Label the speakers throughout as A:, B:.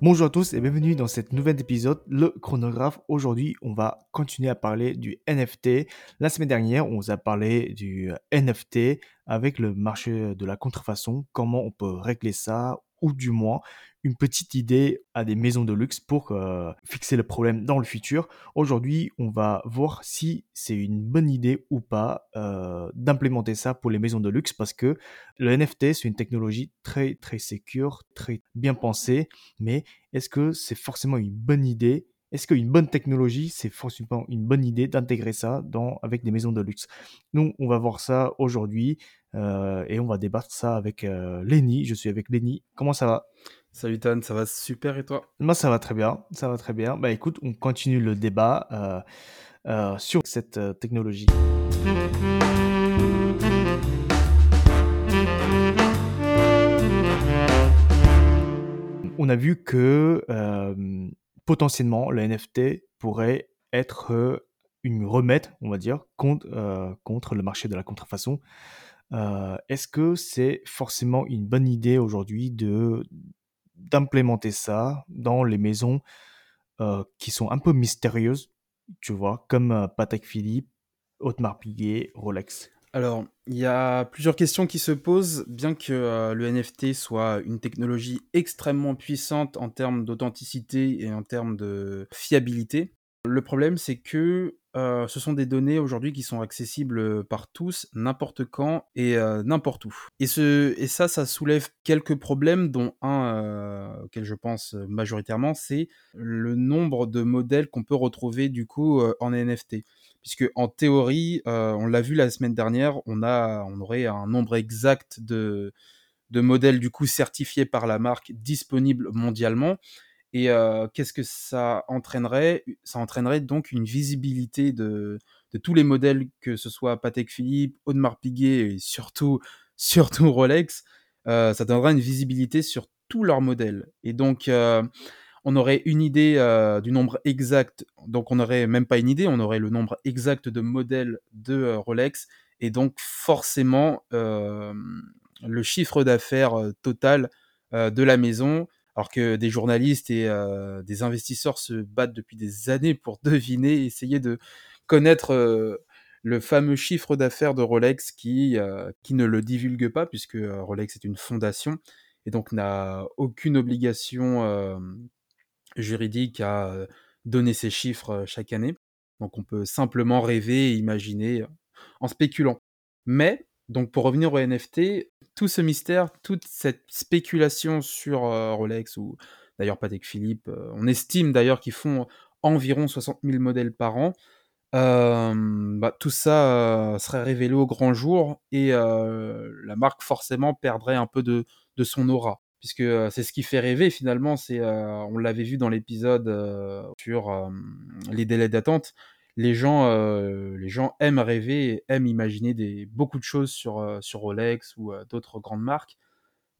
A: Bonjour à tous et bienvenue dans cet nouvel épisode, le chronographe. Aujourd'hui, on va continuer à parler du NFT. La semaine dernière, on vous a parlé du NFT avec le marché de la contrefaçon, comment on peut régler ça, ou du moins une petite idée à des maisons de luxe pour euh, fixer le problème dans le futur. Aujourd'hui, on va voir si c'est une bonne idée ou pas euh, d'implémenter ça pour les maisons de luxe parce que le NFT, c'est une technologie très très sécure, très bien pensée, mais est-ce que c'est forcément une bonne idée est-ce qu'une bonne technologie, c'est forcément une bonne idée d'intégrer ça dans, avec des maisons de luxe? Nous, on va voir ça aujourd'hui euh, et on va débattre ça avec Lenny. Je suis avec Lenny. Comment ça va?
B: Salut Tan, ça va super et toi?
A: Moi ça va très bien, ça va très bien. Bah écoute, on continue le débat euh, euh, sur cette euh, technologie. On a vu que potentiellement le NFT pourrait être une remède, on va dire, contre, contre le marché de la contrefaçon. Est-ce que c'est forcément une bonne idée aujourd'hui d'implémenter ça dans les maisons euh, qui sont un peu mystérieuses, tu vois, comme euh, Patek Philippe, Audemars Piguet, Rolex?
B: Alors, il y a plusieurs questions qui se posent, bien que euh, le NFT soit une technologie extrêmement puissante en termes d'authenticité et en termes de fiabilité. Le problème, c'est que euh, ce sont des données aujourd'hui qui sont accessibles par tous, n'importe quand et euh, n'importe où. Et, ce, et ça, ça soulève quelques problèmes, dont un auquel je pense majoritairement, c'est le nombre de modèles qu'on peut retrouver du coup en NFT. Puisque en théorie, on l'a vu la semaine dernière, on, a, on aurait un nombre exact de, de modèles du coup certifiés par la marque disponibles mondialement. Et qu'est-ce que ça entraînerait? Ça entraînerait donc une visibilité de, de, tous les modèles, que ce soit Patek Philippe, Audemars Piguet et surtout, surtout Rolex. ça donnerait une visibilité sur tous leurs modèles. Et donc, on aurait une idée du nombre exact. Donc, on n'aurait même pas une idée, on aurait le nombre exact de modèles de Rolex. Et donc, forcément, le chiffre d'affaires total de la maison alors que des journalistes et euh, des investisseurs se battent depuis des années pour deviner, essayer de connaître euh, le fameux chiffre d'affaires de Rolex qui, euh, qui ne le divulgue pas, puisque Rolex est une fondation et donc n'a aucune obligation juridique à donner ces chiffres chaque année. Donc on peut simplement rêver et imaginer en spéculant. Mais donc pour revenir au NFT, tout ce mystère, toute cette spéculation sur Rolex ou d'ailleurs Patek Philippe, on estime d'ailleurs qu'ils font environ 60 000 modèles par an. bah, tout ça serait révélé au grand jour et la marque forcément perdrait un peu de son aura puisque c'est ce qui fait rêver finalement. C'est, on l'avait vu dans l'épisode sur les délais d'attente les gens, les gens aiment rêver et aiment imaginer des, beaucoup de choses sur, sur Rolex ou d'autres grandes marques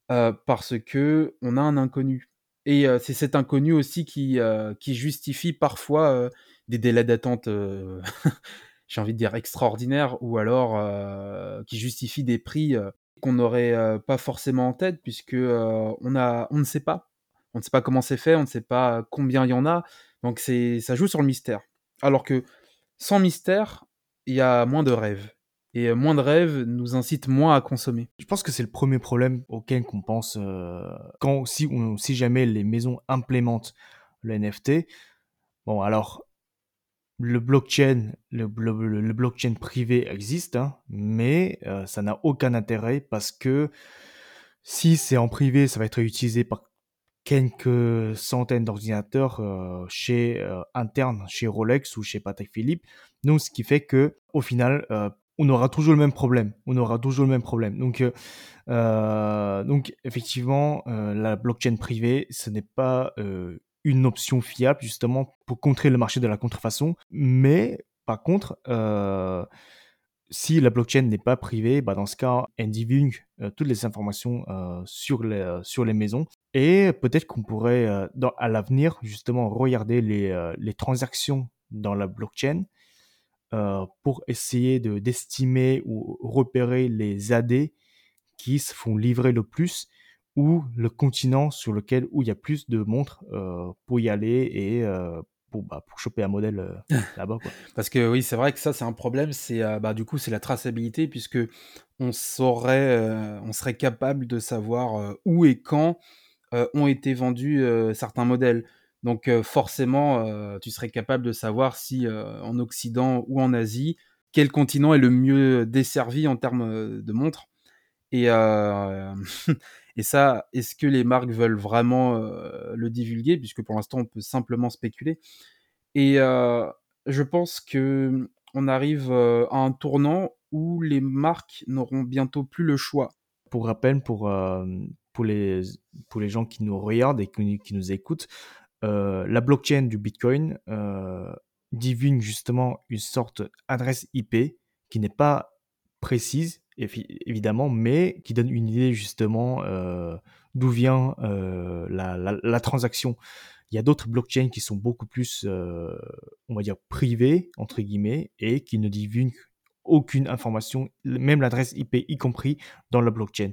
B: parce que on a un inconnu. Et c'est cet inconnu aussi qui, qui justifie parfois des délais d'attente, j'ai envie de dire extraordinaires, ou alors qui justifie des prix qu'on n'aurait pas forcément en tête puisque on, a, on ne sait pas. On ne sait pas comment c'est fait, on ne sait pas combien il y en a. Donc c'est, ça joue sur le mystère. Alors que sans mystère, il y a moins de rêves. Et euh, moins de rêves nous incite moins à consommer.
A: Je pense que c'est le premier problème auquel on pense euh, quand si, si jamais les maisons implémentent le NFT. Bon, alors le blockchain, le, blockchain privé existe, hein, mais euh, ça n'a aucun intérêt parce que si c'est en privé, ça va être utilisé par quelques centaines d'ordinateurs euh, chez euh, internes chez Rolex ou chez Patek Philippe. Donc, ce qui fait que au final, on aura toujours le même problème. On aura toujours le même problème. Donc, donc effectivement, la blockchain privée, ce n'est pas option fiable justement pour contrer le marché de la contrefaçon. Mais par contre, euh, si la blockchain n'est pas privée, bah dans ce cas, elle divulgue euh, toutes les informations euh, sur, les, sur les maisons. Et peut-être qu'on pourrait, à l'avenir, justement, regarder les, les transactions dans la blockchain pour essayer de d'estimer ou repérer les AD qui se font livrer le plus ou le continent sur lequel où il y a plus de montres euh, pour y aller et euh, pour, bah, pour choper un modèle euh, là-bas.
B: Parce que oui, c'est vrai que ça, c'est un problème. C'est bah, du coup, c'est la traçabilité puisque on saurait, on serait capable de savoir où et quand ont été vendus certains modèles. Donc forcément, tu serais capable de savoir si en Occident ou en Asie, quel continent est le mieux desservi en termes de montres. Et, Et ça, est-ce que les marques veulent vraiment le divulguer? Puisque pour l'instant, on peut simplement spéculer. Et je pense que on arrive à un tournant où les marques n'auront bientôt plus le choix.
A: Pour rappel, pour, pour, les, pour les gens qui nous regardent et qui, qui nous écoutent, la blockchain du Bitcoin divulgue justement une sorte d'adresse IP qui n'est pas précise évidemment, mais qui donne une idée justement euh, d'où vient euh, la, transaction. Il y a d'autres blockchains qui sont beaucoup plus, euh, on va dire, privées, entre guillemets, et qui ne divulguent aucune information, même l'adresse IP y compris dans la blockchain.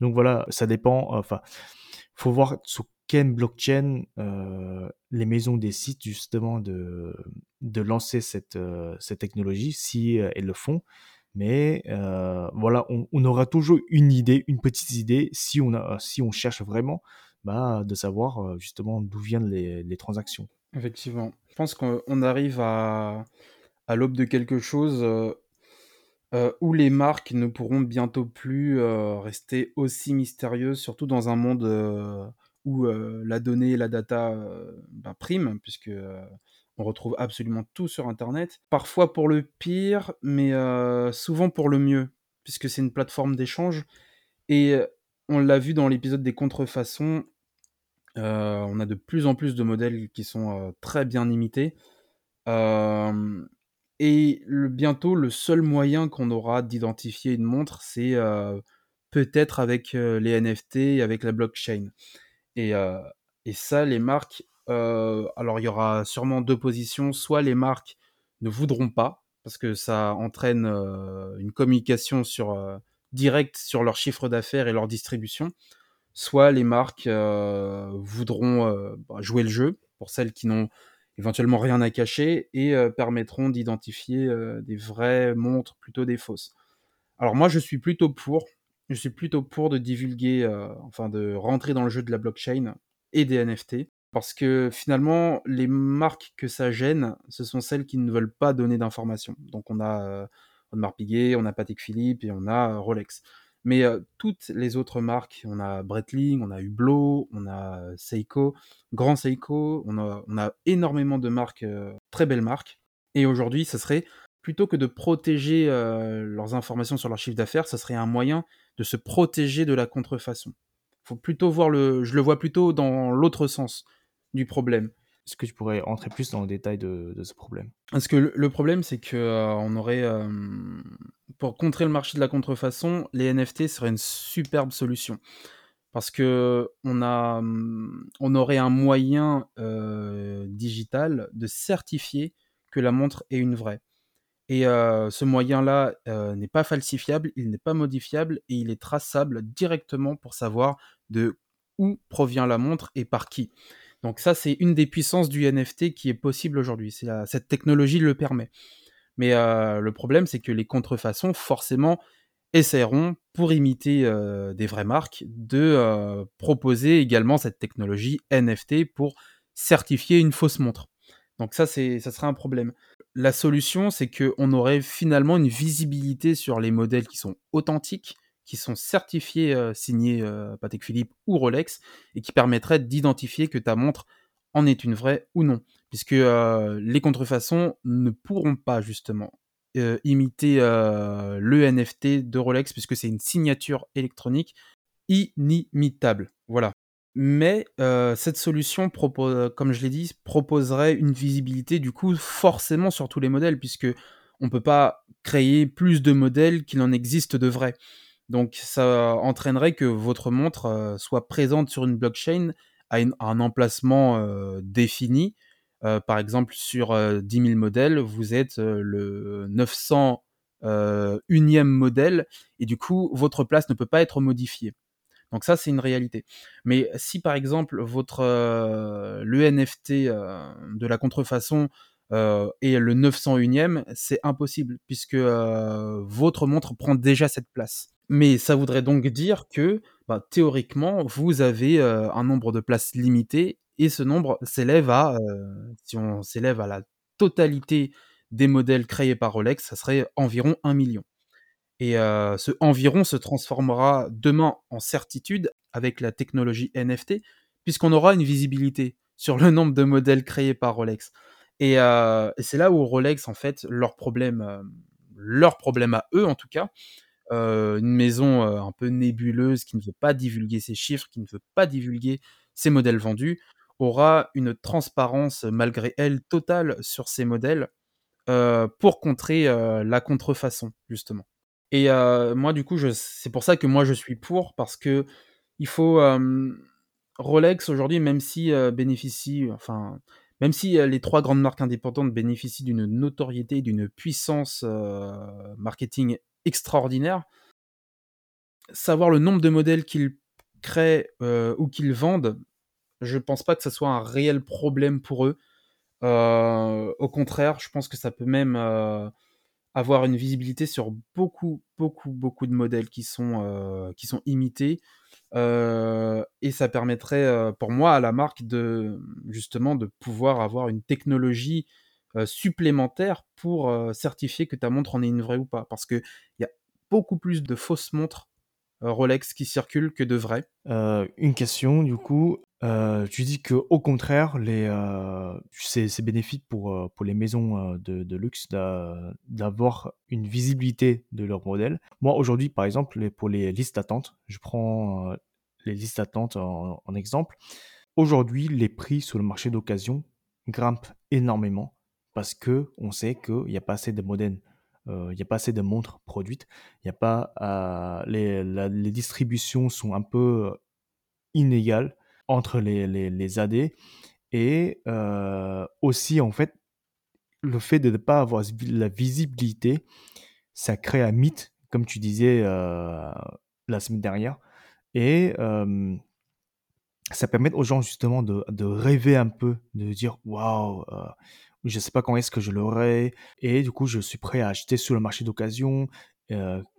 A: Donc voilà, ça dépend, enfin, faut voir sur quelle blockchain les maisons décident justement de, de lancer cette, cette technologie, si elles le font. Mais euh, voilà, on, aura toujours une idée, une petite idée, si on, a, si on cherche vraiment, bah, de savoir euh, justement d'où viennent les, transactions.
B: Effectivement. Je pense qu'on arrive à, l'aube de quelque chose euh, où les marques ne pourront bientôt plus rester aussi mystérieuses, surtout dans un monde où la donnée et la data bah, priment, puisque on retrouve absolument tout sur Internet. Parfois pour le pire, mais souvent pour le mieux, puisque c'est une plateforme d'échange. Et on l'a vu dans l'épisode des contrefaçons, on a de plus en plus de modèles qui sont très bien imités. et bientôt, le seul moyen qu'on aura d'identifier une montre, c'est peut-être avec les NFT, avec la blockchain. Et, ça, les marques alors il y aura sûrement deux positions. Soit les marques ne voudront pas, parce que ça entraîne euh, une communication euh, directe sur leur chiffre d'affaires et leur distribution. Soit les marques voudront bah, jouer le jeu, pour celles qui n'ont éventuellement rien à cacher, et permettront d'identifier des vraies montres plutôt des fausses. Alors moi je suis plutôt pour, je suis plutôt pour de divulguer, enfin de rentrer dans le jeu de la blockchain et des NFT. Parce que finalement, les marques que ça gêne, ce sont celles qui ne veulent pas donner d'informations. Donc on a euh, Audemars Piguet, on a Patek Philippe et on a euh, Rolex. Mais euh, toutes les autres marques, on a Breitling, on a Hublot, on a Seiko, Grand Seiko, on a, on a énormément de marques, très belles marques. Et aujourd'hui, ce serait plutôt que de protéger leurs informations sur leur chiffre d'affaires, ce serait un moyen de se protéger de la contrefaçon. Faut plutôt voir le, je le vois plutôt dans l'autre sens du problème.
A: Est-ce que tu pourrais entrer plus dans le détail de, ce problème?
B: Parce que le, problème, c'est que euh, on aurait, euh, pour contrer le marché de la contrefaçon, les NFT seraient une superbe solution. Parce que on, a, mm, on aurait un moyen euh, digital de certifier que la montre est une vraie. Et ce moyen-là n'est pas falsifiable, il n'est pas modifiable et il est traçable directement pour savoir de où provient la montre et par qui. Donc ça, c'est une des puissances du NFT qui est possible aujourd'hui. Cette technologie le permet. Mais euh, le problème, c'est que les contrefaçons, forcément, essaieront, pour imiter euh, des vraies marques, de euh, proposer également cette technologie NFT pour certifier une fausse montre. Donc ça, c'est, ça serait un problème. La solution, c'est qu'on aurait finalement une visibilité sur les modèles qui sont authentiques, qui sont certifiés, euh, signés euh, Patek Philippe ou Rolex, et qui permettraient d'identifier que ta montre en est une vraie ou non. Puisque euh, les contrefaçons ne pourront pas justement imiter le NFT de Rolex, puisque c'est une signature électronique inimitable. Voilà. Mais cette solution comme je l'ai dit, proposerait une visibilité du coup forcément sur tous les modèles puisque on peut pas créer plus de modèles qu'il en existe de vrais. Donc ça entraînerait que votre montre, heu, soit présente sur une blockchain à un emplacement, heu, défini. Heu, par exemple sur, heu, 10 000 modèles, vous êtes, le 900, heu, unième modèle et du coup votre place ne peut pas être modifiée. Donc ça, c'est une réalité. Mais si par exemple votre euh, le NFT euh, de la contrefaçon euh, est le 901e, c'est impossible puisque euh, votre montre prend déjà cette place. Mais ça voudrait donc dire que bah, théoriquement, vous avez un nombre de places limité et ce nombre s'élève à, si on s'élève à la totalité des modèles créés par Rolex, ça serait environ 1 million. Et ce environ se transformera demain en certitude avec la technologie NFT, puisqu'on aura une visibilité sur le nombre de modèles créés par Rolex. Et, et c'est là où Rolex, en fait, leur problème, leur problème à eux, en tout cas, euh, une maison euh, un peu nébuleuse qui ne veut pas divulguer ses chiffres, qui ne veut pas divulguer ses modèles vendus, aura une transparence malgré elle totale sur ses modèles euh, pour contrer la contrefaçon, justement. Et moi, du coup, c'est pour ça que moi je suis pour, parce que il faut Rolex aujourd'hui, même si bénéficie, enfin, même si euh, les trois grandes marques indépendantes bénéficient d'une notoriété, d'une puissance euh, marketing extraordinaire, savoir le nombre de modèles qu'ils créent euh, ou qu'ils vendent, je pense pas que ce soit un réel problème pour eux. Au contraire, je pense que ça peut même avoir une visibilité sur beaucoup, beaucoup, beaucoup de modèles qui sont, euh, qui sont imités. Euh, et ça permettrait euh, pour moi à la marque de justement de pouvoir avoir une technologie supplémentaire pour certifier que ta montre en est une vraie ou pas. Parce qu'il y a beaucoup plus de fausses montres Rolex qui circulent que de vraies.
A: Une question, du coup, euh, tu dis que au contraire, euh, c'est, bénéfique pour, euh, les maisons de, luxe d'a- d'avoir une visibilité de leur modèle. Moi, aujourd'hui, par exemple, pour les listes d'attente, je prends les listes d'attente en, exemple. Aujourd'hui, les prix sur le marché d'occasion grimpent énormément parce que on sait qu'il n'y a pas assez de modèles, il n'y a pas assez de montres produites, il a pas les distributions sont un peu inégales entre les, les, les AD et euh, aussi en fait le fait de ne pas avoir la visibilité, ça crée un mythe, comme tu disais euh, la semaine dernière, et ça permet aux gens justement de, de rêver un peu, de dire waouh, euh, je sais pas quand est-ce que je l'aurai, et du coup je suis prêt à acheter sur le marché d'occasion,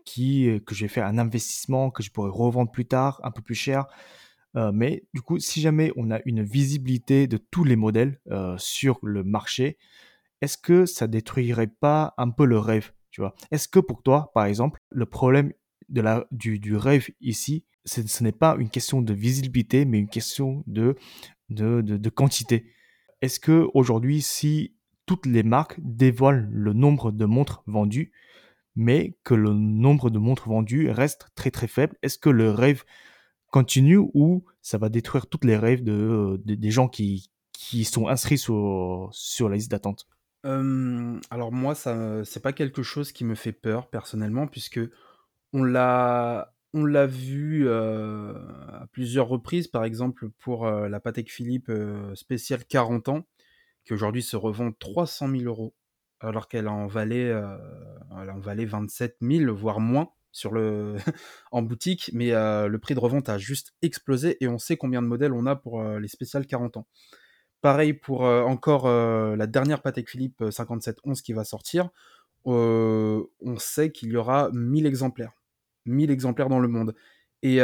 A: qui que je vais faire un investissement que je pourrais revendre plus tard, un peu plus cher. Euh, mais du coup, si jamais on a une visibilité de tous les modèles euh, sur le marché, est-ce que ça détruirait pas un peu le rêve, Est-ce que pour toi, par exemple, le problème de du, rêve ici, ce n'est pas une question de visibilité, mais une question de, de quantité? Est-ce que aujourd'hui, si toutes les marques dévoilent le nombre de montres vendues, mais que le nombre de montres vendues reste très très faible, est-ce que le rêve continue ou ça va détruire toutes les rêves de- des gens qui, sont inscrits sur, la liste d'attente?
B: Euh, alors moi, ça, c'est pas quelque chose qui me fait peur personnellement, puisque on l'a, on l'a vu euh, à plusieurs reprises, par exemple pour euh, la Patek Philippe euh, spéciale 40 ans, qui aujourd'hui se revend 300 000 euros, alors qu'elle en valait, euh, en valait 27 000, voire moins sur le en boutique, mais le prix de revente a juste explosé et on sait combien de modèles on a pour les spéciales 40 ans. Pareil pour encore la dernière Patek Philippe euh, 5711 qui va sortir. On sait qu'il y aura 1000 exemplaires. 1000 exemplaires dans le monde. Et,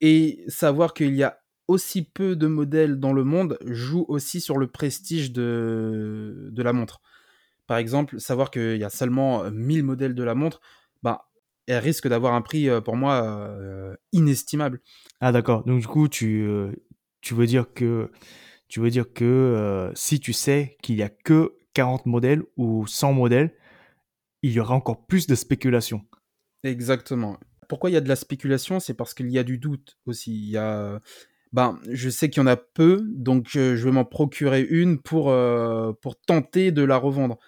B: et savoir qu'il y a aussi peu de modèles dans le monde joue aussi sur le prestige de, de la montre. Par exemple, savoir qu'il y a seulement 1000 modèles de la montre, bah, elle risque d'avoir un prix euh, pour moi euh, inestimable.
A: Ah d'accord, donc du coup tu, euh, tu veux dire que, tu veux dire que euh, si tu sais qu'il y a que 40 modèles ou 100 modèles, il y aura encore plus de spéculation.
B: Exactement. pourquoi il y a de la spéculation? C'est parce qu'il y a du doute aussi. Il y a, ben, je sais qu'il y en a peu, donc je vais m'en procurer une pour, pour tenter de la revendre.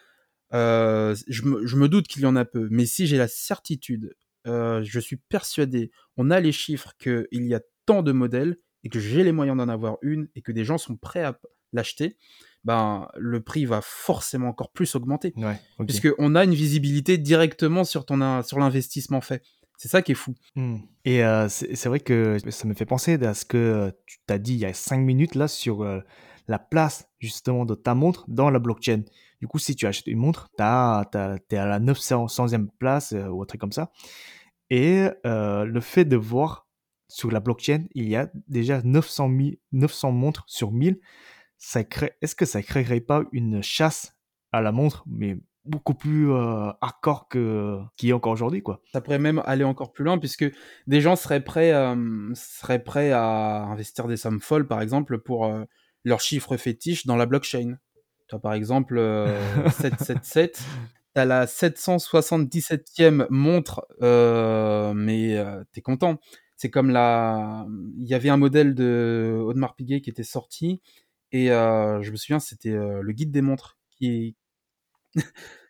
B: Je, me, je me doute qu'il y en a peu, mais si j'ai la certitude, je suis persuadé, on a les chiffres qu'il y a tant de modèles et que j'ai les moyens d'en avoir une et que des gens sont prêts à l'acheter, ben, le prix va forcément encore plus augmenter.
A: Ouais, ok.
B: Puisqu'on a une visibilité directement sur, ton, sur l'investissement fait. C'est ça qui est fou.
A: Hmm. Et euh, c'est vrai que ça me fait penser à ce que tu t'as dit il y a 5 minutes là sur euh, la place justement de ta montre dans la blockchain. Du coup, si tu achètes une montre, tu es à la 900e place euh, ou un truc comme ça. Et le fait de voir sur la blockchain, il y a déjà 900, 900 montres sur 1000. Ça crée, est-ce que ça créerait pas une chasse à la montre, mais beaucoup plus euh, hardcore que qui est encore aujourd'hui quoi?
B: Ça pourrait même aller encore plus loin puisque des gens seraient prêts seraient prêts à investir des sommes folles par exemple pour euh, leurs chiffres fétiches dans la blockchain. Toi par exemple 777 t'as la 777e montre mais t'es content. C'est comme la il y avait un modèle de Audemars Piguet qui était sorti et je me souviens c'était le guide des montres qui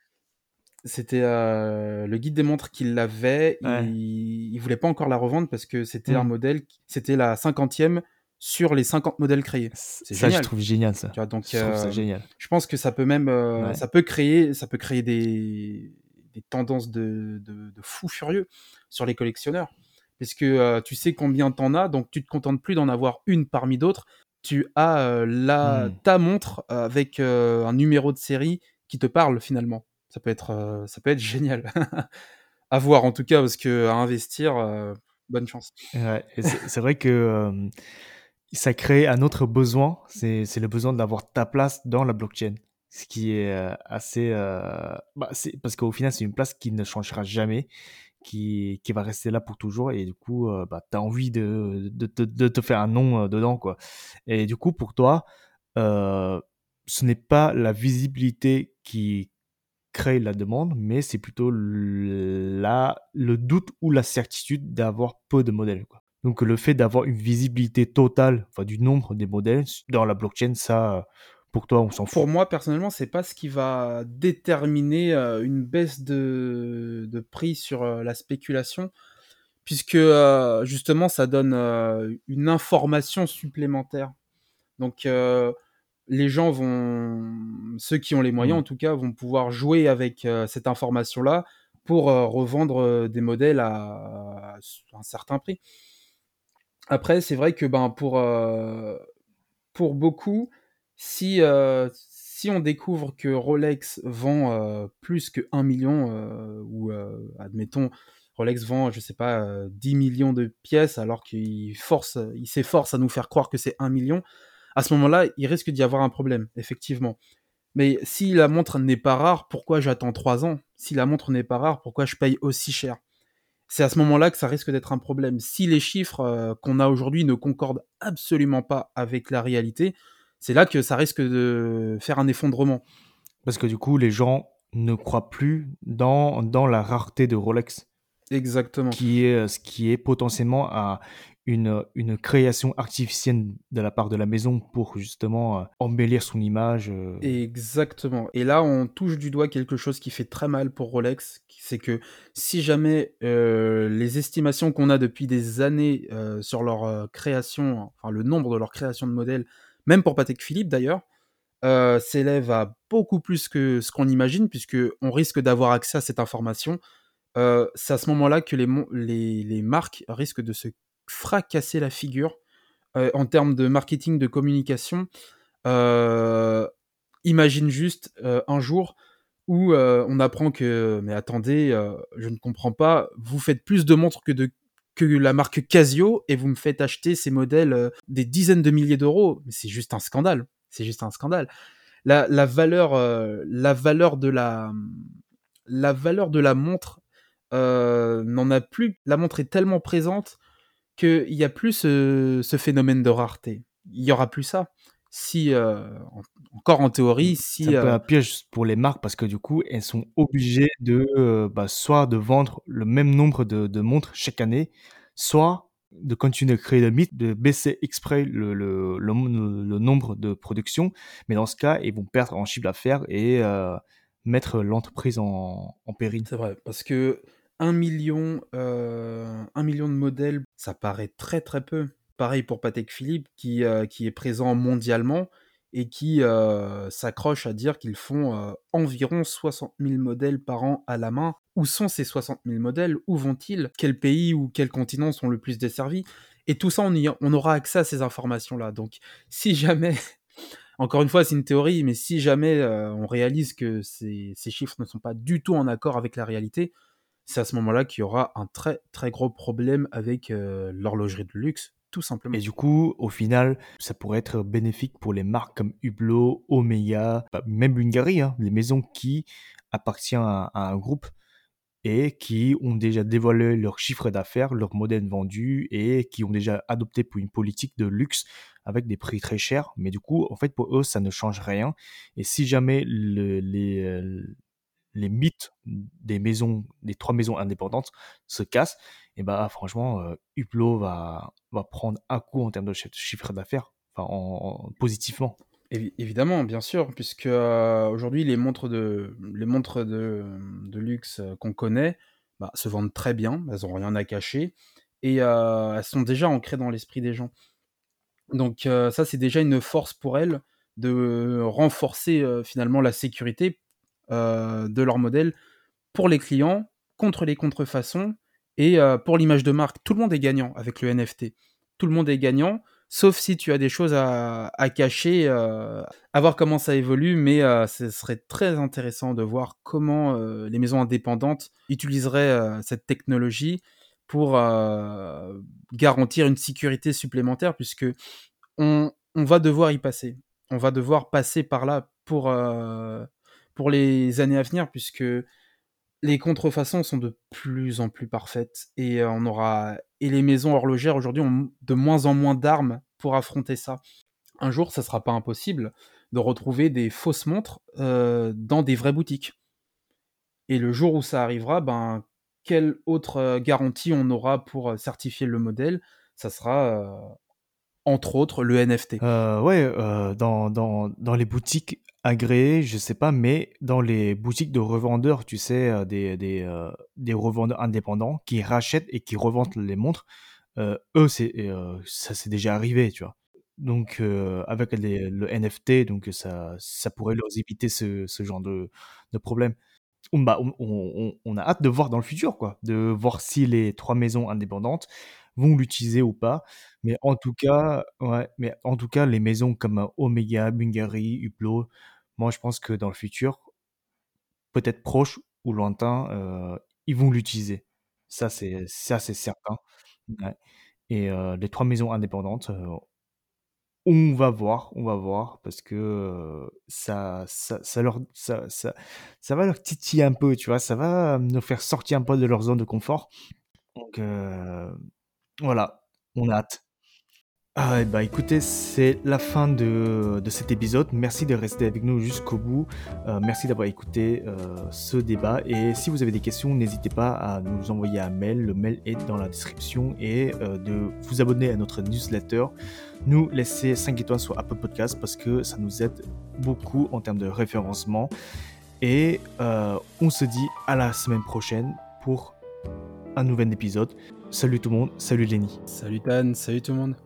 B: C'était le guide des montres qui l'avait. Il, il voulait pas encore la revendre parce que c'était un mmh. modèle, c'était la cinquantième sur les 50 modèles créés.
A: C'est ça, je trouve génial ça.
B: donc, je, génial. je pense que ça peut même, ça peut créer, ça peut créer des, des tendances de, de, de fous furieux sur les collectionneurs. Parce que tu sais combien t'en as, donc tu te contentes plus d'en avoir une parmi d'autres. Tu as la, mmh. ta montre avec un numéro de série qui te parle finalement. Ça peut être, euh, ça peut être génial. à voir en tout cas, parce que à investir, euh, bonne chance.
A: c'est vrai que ça crée un autre besoin, c'est le besoin d'avoir ta place dans la blockchain. Ce qui est euh, assez. Bah, parce qu'au final, c'est une place qui ne changera jamais, qui, qui va rester là pour toujours. Et du coup, bah, tu as envie de, de, de, te faire un nom dedans. Quoi. Et du coup, pour toi, ce n'est pas la visibilité qui crée la demande, mais c'est plutôt la, le doute ou la certitude d'avoir peu de modèles. Quoi. Donc le fait d'avoir une visibilité totale enfin, du nombre des modèles dans la blockchain, ça, pour toi, on s'en fout.
B: Pour moi, personnellement, c'est pas ce qui va déterminer euh, une baisse de, de prix sur euh, la spéculation, puisque euh, justement, ça donne une information supplémentaire. Donc les gens vont, ceux qui ont les moyens mmh. en tout cas, vont pouvoir jouer avec euh, cette information-là pour euh, revendre euh, des modèles à, un certain prix. Après, c'est vrai que ben, pour, pour beaucoup, si, si on découvre que Rolex vend plus que 1 million, ou admettons, Rolex vend, je sais pas, 10 millions de pièces alors qu'il force, il s'efforce à nous faire croire que c'est 1 million, à ce moment-là, il risque d'y avoir un problème, effectivement. Mais si la montre n'est pas rare, pourquoi j'attends trois ans? Si la montre n'est pas rare, pourquoi je paye aussi cher? C'est à ce moment-là que ça risque d'être un problème. Si les chiffres euh, qu'on a aujourd'hui ne concordent absolument pas avec la réalité, c'est là que ça risque de faire un effondrement.
A: Parce que du coup, les gens ne croient plus dans, dans la rareté de Rolex.
B: Exactement.
A: Qui est, ce qui est potentiellement à une, une création artificielle de la part de la maison pour justement euh, embellir son image. Euh.
B: Exactement. Et là, on touche du doigt quelque chose qui fait très mal pour Rolex, c'est que si jamais euh, les estimations qu'on a depuis des années sur leur création, enfin le nombre de leur création de modèles, même pour Patek Philippe d'ailleurs, s'élève à beaucoup plus que ce qu'on imagine, puisque on risque d'avoir accès à cette information. c'est à ce moment-là que les, les, les marques risquent de se fracasser la figure euh, en termes de marketing, de communication. Euh, imagine juste euh, un jour où on apprend que, mais attendez, je ne comprends pas, vous faites plus de montres que de que la marque Casio et vous me faites acheter ces modèles des dizaines de milliers d'euros. C'est juste un scandale. C'est juste un scandale. La valeur, la valeur de la, la valeur de la montre n'en a plus. La montre est tellement présente qu'il n'y a plus ce, phénomène de rareté. Il y aura plus ça. si, encore en théorie, si...
A: C'est un peu un piège pour les marques parce que du coup, elles sont obligées de, bah, soit de vendre le même nombre de, de montres chaque année, soit de continuer de créer le mythe, de baisser exprès le, le, le, nombre de productions. Mais dans ce cas, ils vont perdre en chiffre d'affaires et euh, mettre l'entreprise en, en péril.
B: C'est vrai, parce que un million, euh, million de modèles, ça paraît très très peu. Pareil pour Patek Philippe, qui, euh, qui est présent mondialement et qui euh, s'accroche à dire qu'ils font environ 60 000 modèles par an à la main. Où sont ces 60 000 modèles? Où vont-ils? Quels pays ou quels continents sont le plus desservis? Et tout ça, on, on aura accès à ces informations-là. Donc, si jamais, encore une fois, c'est une théorie, mais si jamais on réalise que ces, ces, chiffres ne sont pas du tout en accord avec la réalité, c'est à ce moment-là qu'il y aura un très très gros problème avec l'horlogerie de luxe simplement.
A: Et du coup, au final, ça pourrait être bénéfique pour les marques comme Hublot, Omega, bah, même Bulgari, hein, les maisons qui appartiennent à, un groupe et qui ont déjà dévoilé leur chiffre d'affaires, leur modèle vendu et qui ont déjà adopté une politique de luxe avec des prix très chers. Mais du coup, en fait, pour eux, ça ne change rien. Et si jamais le, les, les mythes des maisons, trois maisons indépendantes se cassent, et bah franchement, euh, Hublot va, prendre un coup en termes de chiffre d'affaires, en, positivement.
B: évidemment, bien sûr, puisque euh, aujourd'hui les montres de luxe euh, qu'on connaît bah, se vendent très bien, elles ont rien à cacher et elles sont déjà ancrées dans l'esprit des gens. Donc ça c'est déjà une force pour elles de renforcer finalement la sécurité euh, de leur modèle pour les clients, contre les contrefaçons et euh, pour l'image de marque. Tout le monde est gagnant avec le NFT. Tout le monde est gagnant, sauf si tu as des choses à, cacher, euh, à voir comment ça évolue, mais ce serait très intéressant de voir comment les maisons indépendantes utiliseraient cette technologie pour garantir une sécurité supplémentaire, puisque on, on, va devoir y passer. On va devoir passer par là pour, pour les années à venir, puisque les contrefaçons sont de plus en plus parfaites et euh, on aura et les maisons horlogères aujourd'hui ont de moins en moins d'armes pour affronter ça. Un jour, ça sera pas impossible de retrouver des fausses montres euh, dans des vraies boutiques. Et le jour où ça arrivera, ben quelle autre euh, garantie on aura pour certifier le modèle? Ça sera entre autres le NFT.
A: ouais, dans, dans, dans, les boutiques agréé, je sais pas, mais dans les boutiques de revendeurs, tu sais, euh, des, des, euh, des revendeurs indépendants qui rachètent et qui revendent les montres, euh, eux, c'est, ça s'est déjà arrivé, tu vois. Donc, avec le NFT, donc ça, ça pourrait leur éviter ce, ce genre de, de problème. Bah, on, on, on, a hâte de voir dans le futur, quoi, de voir si les trois maisons indépendantes vont l'utiliser ou pas. Mais en tout cas, ouais, mais en tout cas, les maisons comme Omega, Bulgari, Hublot, moi, je pense que dans le futur, peut-être proche ou lointain, euh, ils vont l'utiliser. Ça, c'est ça, c'est certain. Et euh, les trois maisons indépendantes, euh, on va voir, on va voir, parce que ça, ça, ça, leur, ça, ça, ça va leur titiller un peu, tu vois, ça va nous faire sortir un peu de leur zone de confort. Donc voilà, on a hâte. Ah, bah écoutez, c'est la fin de, cet épisode. Merci de rester avec nous jusqu'au bout. Euh, merci d'avoir écouté euh, ce débat. Et si vous avez des questions, n'hésitez pas à nous envoyer un mail. Le mail est dans la description. Et euh, de vous abonner à notre newsletter. Nous laisser 5 étoiles sur Apple Podcast parce que ça nous aide beaucoup en termes de référencement. Et on se dit à la semaine prochaine pour un nouvel épisode. Salut tout le monde, salut Lenny.
B: Salut Dan, salut tout le monde.